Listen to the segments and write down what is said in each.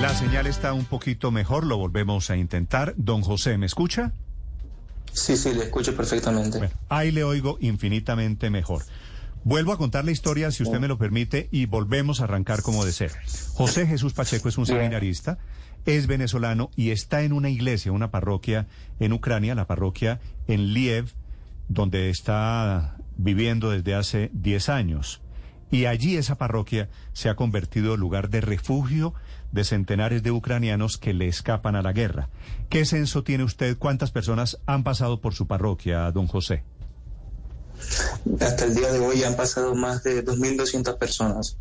La señal está un poquito mejor, lo volvemos a intentar. Don José, ¿me escucha? Sí, sí, le escucho perfectamente. Bueno, ahí le oigo infinitamente mejor. Vuelvo a contar la historia, si usted me lo permite, y volvemos a arrancar como de ser. José Jesús Pacheco es un seminarista, es venezolano y está en una iglesia, una parroquia en Ucrania, la parroquia en Liev, donde está viviendo desde hace 10 años. Y allí esa parroquia se ha convertido en lugar de refugio de centenares de ucranianos que le escapan a la guerra. ¿Qué censo tiene usted? ¿Cuántas personas han pasado por su parroquia, don José? Hasta el día de hoy han pasado más de 2.200 personas.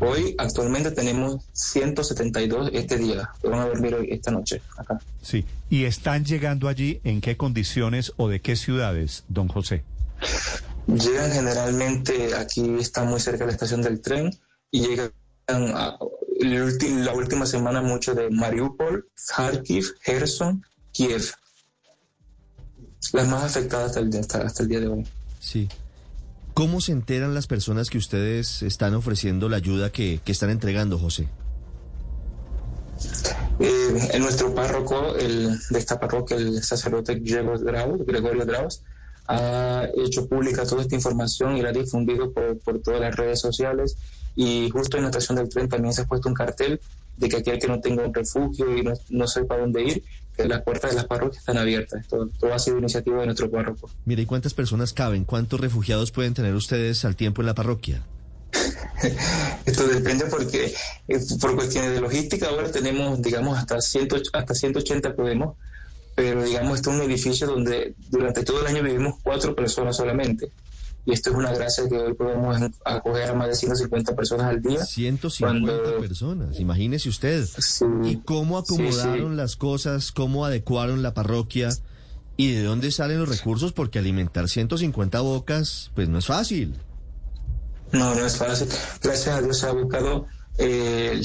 Hoy actualmente tenemos 172 este día, que van a dormir hoy, esta noche acá. Sí, ¿y están llegando allí en qué condiciones o de qué ciudades, don José? Llegan generalmente, aquí está muy cerca de la estación del tren, y llegan a, la última semana mucho de Mariupol, Kharkiv, Kherson, Kiev. Las más afectadas hasta el, hasta, hasta el día de hoy. Sí. ¿Cómo se enteran las personas que ustedes están ofreciendo la ayuda que, que están entregando, José? Eh, en nuestro párroco, el, de esta parroquia, el sacerdote Gregorio Draus, Gregorio Draus, ha hecho pública toda esta información y la ha difundido por, por todas las redes sociales. Y justo en la estación del tren también se ha puesto un cartel de que aquel que no tenga un refugio y no, no sepa dónde ir, que las puertas de las parroquias están abiertas. Todo, todo ha sido iniciativa de nuestro párroco. Mire, ¿y cuántas personas caben? ¿Cuántos refugiados pueden tener ustedes al tiempo en la parroquia? Esto depende porque eh, por cuestiones de logística ahora tenemos, digamos, hasta, 100, hasta 180 podemos, pero digamos, esto es un edificio donde durante todo el año vivimos cuatro personas solamente. Y esto es una gracia que hoy podemos acoger a más de 150 personas al día. 150 cuando... personas, imagínese usted. Sí, ¿Y cómo acomodaron sí, sí. las cosas? ¿Cómo adecuaron la parroquia? ¿Y de dónde salen los recursos? Porque alimentar 150 bocas, pues no es fácil. No, no es fácil. Gracias a Dios se ha buscado eh,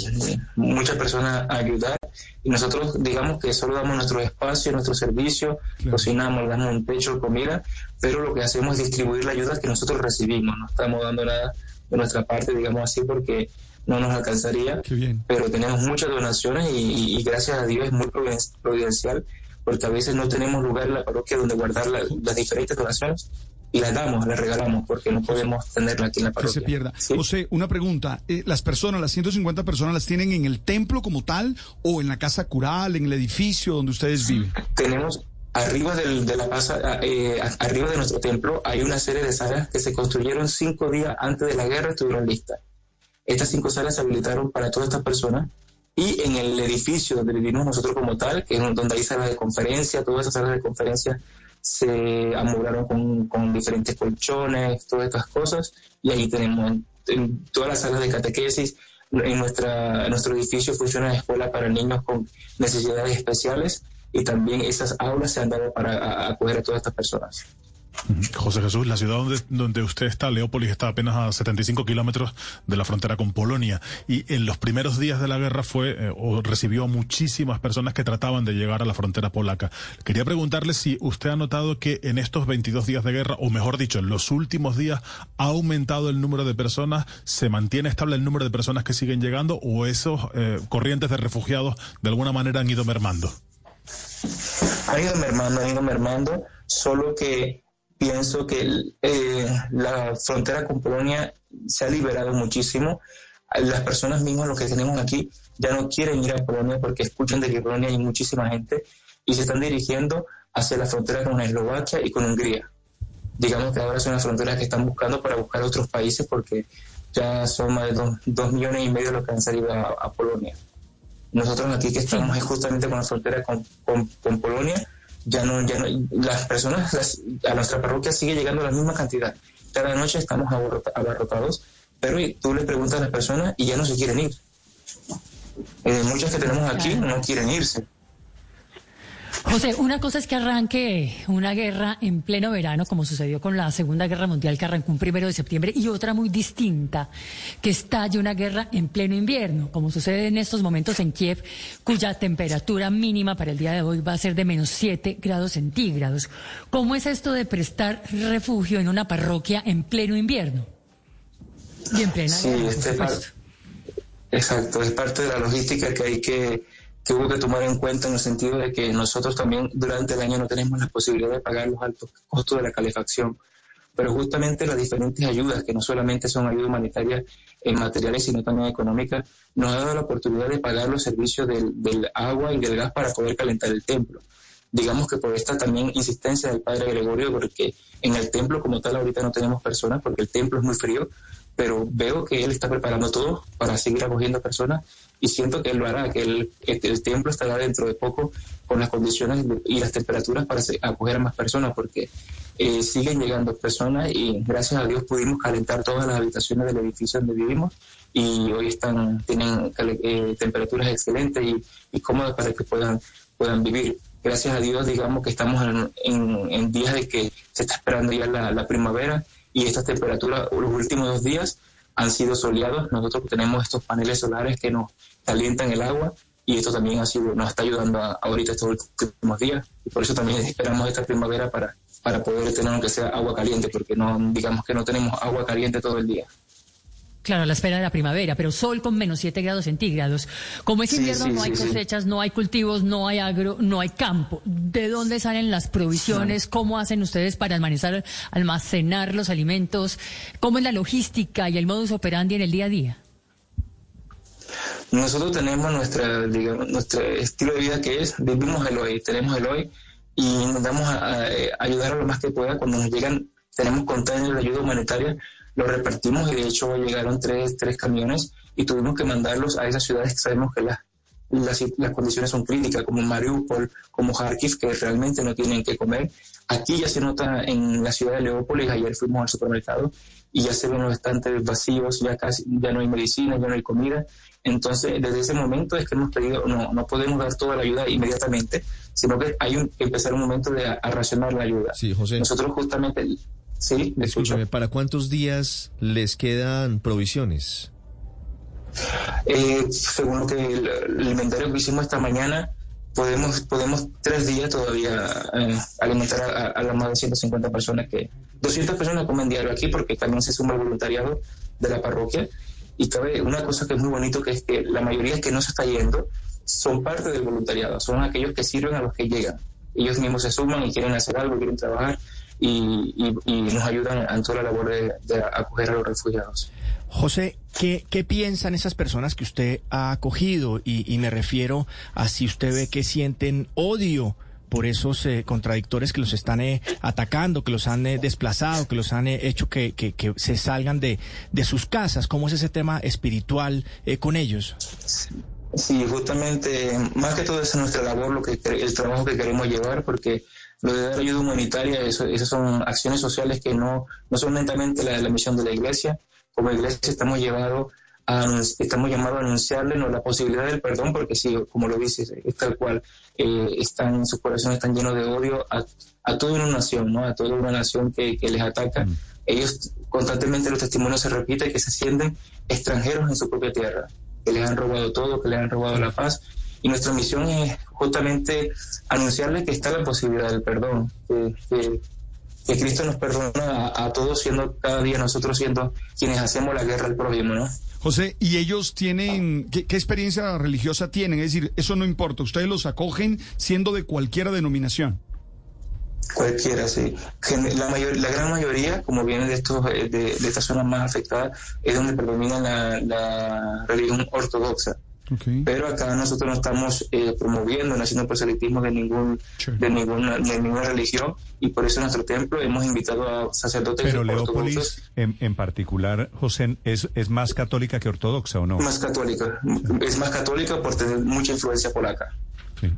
muchas personas a ayudar. Y nosotros digamos que solo damos nuestro espacio, nuestro servicio, claro. cocinamos, damos un techo, comida, pero lo que hacemos es distribuir la ayuda que nosotros recibimos, no estamos dando nada de nuestra parte, digamos así, porque no nos alcanzaría, pero tenemos muchas donaciones y, y, y, gracias a Dios es muy providencial, porque a veces no tenemos lugar en la parroquia donde guardar la, las diferentes donaciones y las damos, las regalamos, porque no podemos tenerla aquí en la parroquia. Que se pierda. ¿Sí? José, una pregunta. Eh, ¿Las personas, las 150 personas, las tienen en el templo como tal o en la casa cural, en el edificio donde ustedes viven? Tenemos arriba del, de la casa, eh, arriba de nuestro templo, hay una serie de salas que se construyeron cinco días antes de la guerra, estuvieron listas. Estas cinco salas se habilitaron para todas estas personas y en el edificio donde vivimos nosotros como tal, que es donde hay salas de conferencia, todas esas salas de conferencia se con, con, diferentes colchones, todas estas cosas, y ahí tenemos en todas las salas de catequesis. En, nuestra, en nuestro edificio funciona una escuela para niños con necesidades especiales y también esas aulas se han dado para acoger a todas estas personas. José Jesús, la ciudad donde, donde usted está, Leópolis, está apenas a 75 kilómetros de la frontera con Polonia. Y en los primeros días de la guerra fue eh, o recibió a muchísimas personas que trataban de llegar a la frontera polaca. Quería preguntarle si usted ha notado que en estos 22 días de guerra, o mejor dicho, en los últimos días, ha aumentado el número de personas, se mantiene estable el número de personas que siguen llegando, o esos eh, corrientes de refugiados de alguna manera han ido mermando. Han ido mermando, han ido mermando, solo que pienso que eh, la frontera con Polonia se ha liberado muchísimo. Las personas mismas, los que tenemos aquí, ya no quieren ir a Polonia porque escuchan de que en Polonia hay muchísima gente y se están dirigiendo hacia la frontera con Eslovaquia y con Hungría. Digamos que ahora son las fronteras que están buscando para buscar otros países porque ya son más de dos, dos millones y medio los que han salido a, a Polonia. Nosotros aquí que estamos es justamente con la frontera con, con, con Polonia ya no, ya no, las personas, las, a nuestra parroquia sigue llegando la misma cantidad. Cada noche estamos abarrotados, pero tú le preguntas a las personas y ya no se quieren ir. Eh, muchas que tenemos aquí no quieren irse. José, una cosa es que arranque una guerra en pleno verano, como sucedió con la Segunda Guerra Mundial, que arrancó un primero de septiembre, y otra muy distinta, que estalle una guerra en pleno invierno, como sucede en estos momentos en Kiev, cuya temperatura mínima para el día de hoy va a ser de menos 7 grados centígrados. ¿Cómo es esto de prestar refugio en una parroquia en pleno invierno? Y en plena sí, guerra, este, par Exacto, es parte de la logística que hay que, que hubo que tomar en cuenta en el sentido de que nosotros también durante el año no tenemos la posibilidad de pagar los altos costos de la calefacción. Pero justamente las diferentes ayudas, que no solamente son ayudas humanitarias en materiales, sino también económicas, nos ha dado la oportunidad de pagar los servicios del, del agua y del gas para poder calentar el templo digamos que por esta también insistencia del padre Gregorio, porque en el templo como tal ahorita no tenemos personas, porque el templo es muy frío, pero veo que él está preparando todo para seguir acogiendo personas y siento que él lo hará, que el, templo estará dentro de poco con las condiciones y las temperaturas para acoger a más personas, porque eh, siguen llegando personas y gracias a Dios pudimos calentar todas las habitaciones del edificio donde vivimos y hoy están tienen eh, temperaturas excelentes y, y cómodas para que puedan puedan vivir. Gracias a Dios, digamos que estamos en, días de que se está esperando ya la, primavera y estas temperaturas, los últimos dos días han sido soleados. Nosotros tenemos estos paneles solares que nos calientan el agua y esto también ha sido, nos está ayudando ahorita estos últimos días y por eso también esperamos esta primavera para, para poder tener aunque sea agua caliente, porque no digamos que no tenemos agua caliente todo el día. Claro, a la espera de la primavera, pero sol con menos 7 grados centígrados. Como es invierno, no hay cosechas, no hay cultivos, no hay agro, no hay campo. ¿De dónde salen las provisiones? ¿Cómo hacen ustedes para almacenar, almacenar los alimentos? ¿Cómo es la logística y el modus operandi en el día a día? Nosotros tenemos nuestra, digamos, nuestro estilo de vida que es, vivimos el hoy, tenemos el hoy y nos damos a, ayudar a lo más que pueda. Cuando nos llegan, tenemos contenedores de ayuda humanitaria lo repartimos y de hecho llegaron tres, tres camiones y tuvimos que mandarlos a esas ciudades que sabemos que las, las, condiciones son críticas, como Mariupol, como Kharkiv, que realmente no tienen que comer. Aquí ya se nota en la ciudad de Leópolis, ayer fuimos al supermercado y ya se ven los estantes vacíos, ya casi ya no hay medicina, ya no hay comida. Entonces, desde ese momento es que hemos pedido, no, no podemos dar toda la ayuda inmediatamente, sino que hay un, que empezar un momento de a, racionar la ayuda. Sí, José. Nosotros justamente Sí, Escúchame, ¿para cuántos días les quedan provisiones? Eh, según lo que el, inventario que hicimos esta mañana, podemos podemos tres días todavía eh, alimentar a, a, las más de 150 personas que 200 personas comen diario aquí porque también se suma el voluntariado de la parroquia. Y cabe una cosa que es muy bonito que es que la mayoría que no se está yendo son parte del voluntariado son aquellos que sirven a los que llegan. Ellos mismos se suman y quieren hacer algo quieren trabajar y, nos ayudan en toda la labor de, acoger a los refugiados. José, ¿qué, ¿qué, piensan esas personas que usted ha acogido? Y, me refiero a si usted ve que sienten odio por esos eh, contradictores que los están eh, atacando, que los han eh, desplazado, que los han hecho que, que, se salgan de, de, sus casas. ¿Cómo es ese tema espiritual con ellos? Sí, justamente, más que todo es nuestra labor, lo que el trabajo que queremos llevar, porque lo de dar ayuda humanitaria, eso, esas son acciones sociales que no, no son netamente la, la misión de la iglesia. Como iglesia estamos llevados a, estamos llamados a anunciarle la posibilidad del perdón, porque sí, como lo dices, es tal cual, eh, están, sus corazones están llenos de odio a, a, toda una nación, ¿no? a toda una nación que, que les ataca. Mm. Ellos constantemente los testimonios se repiten que se sienten extranjeros en su propia tierra, que les han robado todo, que les han robado la paz y nuestra misión es justamente anunciarle que está la posibilidad del perdón, que, que, Cristo nos perdona a, todos, siendo cada día nosotros siendo quienes hacemos la guerra al prójimo, ¿no? José, ¿y ellos tienen, qué, experiencia religiosa tienen? Es decir, eso no importa, ustedes los acogen siendo de cualquier denominación. Cualquiera, sí. La, mayor, la gran mayoría, como vienen de, estos, eh, de, estas zonas más afectadas, es donde predomina la, la religión ortodoxa. Pero acá nosotros no estamos eh, promoviendo, no haciendo proselitismo de, ningún, de, ninguna, de ninguna religión y por eso en nuestro templo hemos invitado a sacerdotes Pero Leópolis, en, en, particular, José, ¿es, ¿es más católica que ortodoxa o no? Más católica, es más católica por tener mucha influencia polaca.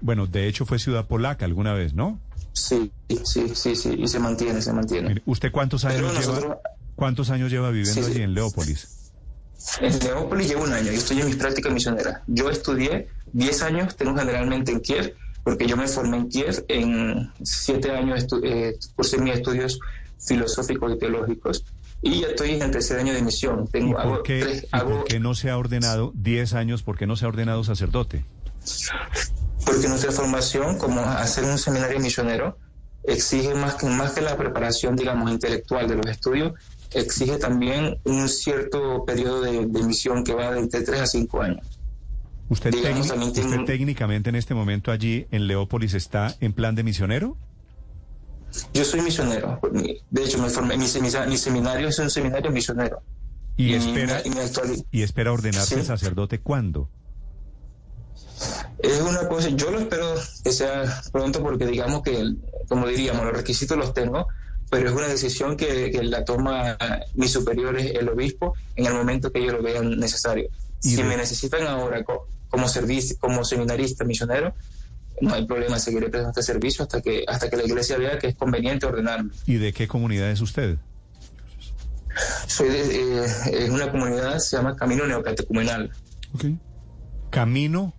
Bueno, de hecho fue ciudad polaca alguna vez, ¿no? Sí, sí, sí, sí, y se mantiene, se mantiene. ¿Usted cuántos años, lleva, cuántos años lleva viviendo allí en Leópolis? En Leópolis llevo un año y estoy en mis prácticas misioneras. Yo estudié 10 años, tengo generalmente en Kiev, porque yo me formé en Kiev en 7 años, eh, cursé mis estudios filosóficos y teológicos. Y ya estoy en el tercer año de misión. Tengo, ¿Y por, qué, por qué no se ha ordenado 10 años? ¿Por qué no se ha ordenado sacerdote? Porque nuestra formación, como hacer un seminario misionero, exige más que, más que la preparación, digamos, intelectual de los estudios, exige también un cierto periodo de, misión que va de 3 a 5 años. ¿Usted, técnicamente en este momento allí en Leópolis está en plan de misionero? Yo soy misionero. De hecho, me formé, mi, seminario es un seminario misionero. ¿Y, espera, y, espera ordenarse sacerdote cuándo? Es una cosa, yo lo espero que sea pronto porque digamos que, como diríamos, los requisitos los tengo, pero es una decisión que, la toma mis superiores, el obispo, en el momento que ellos lo vean necesario. Si me necesitan ahora como servicio, como seminarista misionero, no hay problema, seguiré prestando este servicio hasta que, hasta que la iglesia vea que es conveniente ordenarme. ¿Y de qué comunidad es usted? Soy de eh, una comunidad, se llama Camino Neocatecumenal. Okay. Camino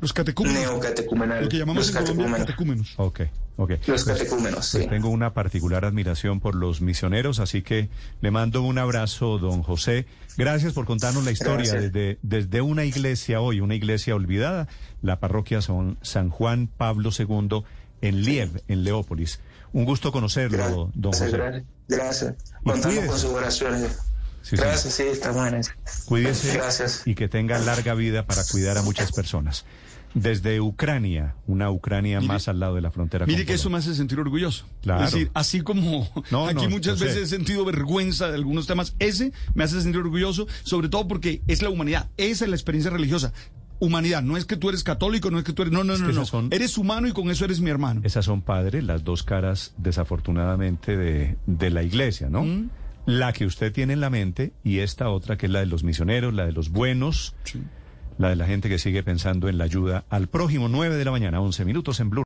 los catecúmenos. Neocatecumenal. Lo que llamamos los catecúmenos. Ok, ok. Los pues, catecúmenos, sí. Pues tengo una particular admiración por los misioneros, así que le mando un abrazo, don José. Gracias por contarnos la historia desde, desde una iglesia hoy, una iglesia olvidada, la parroquia San, San Juan Pablo II en Liev, en Leópolis. Un gusto conocerlo, don José. Gracias. Contamos con sus oraciones. Gracias, sí, está buena. Cuídese Gracias. y que tenga larga vida para cuidar a muchas personas desde Ucrania, una Ucrania más al lado de la frontera. Mire que eso me hace sentir orgulloso. Claro. Es decir, así como aquí muchas veces he sentido vergüenza de algunos temas, ese me hace sentir orgulloso, sobre todo porque es la humanidad, esa es la experiencia religiosa. Humanidad, no es que tú eres católico, no es que tú eres... No, no, no, no. eres humano y con eso eres mi hermano. Esas son, padre, las dos caras, desafortunadamente, de, de la iglesia, ¿no? Mm. La que usted tiene en la mente y esta otra que es la de los misioneros, la de los buenos. Sí la de la gente que sigue pensando en la ayuda al prójimo. 9 de la mañana, 11 minutos en Blue.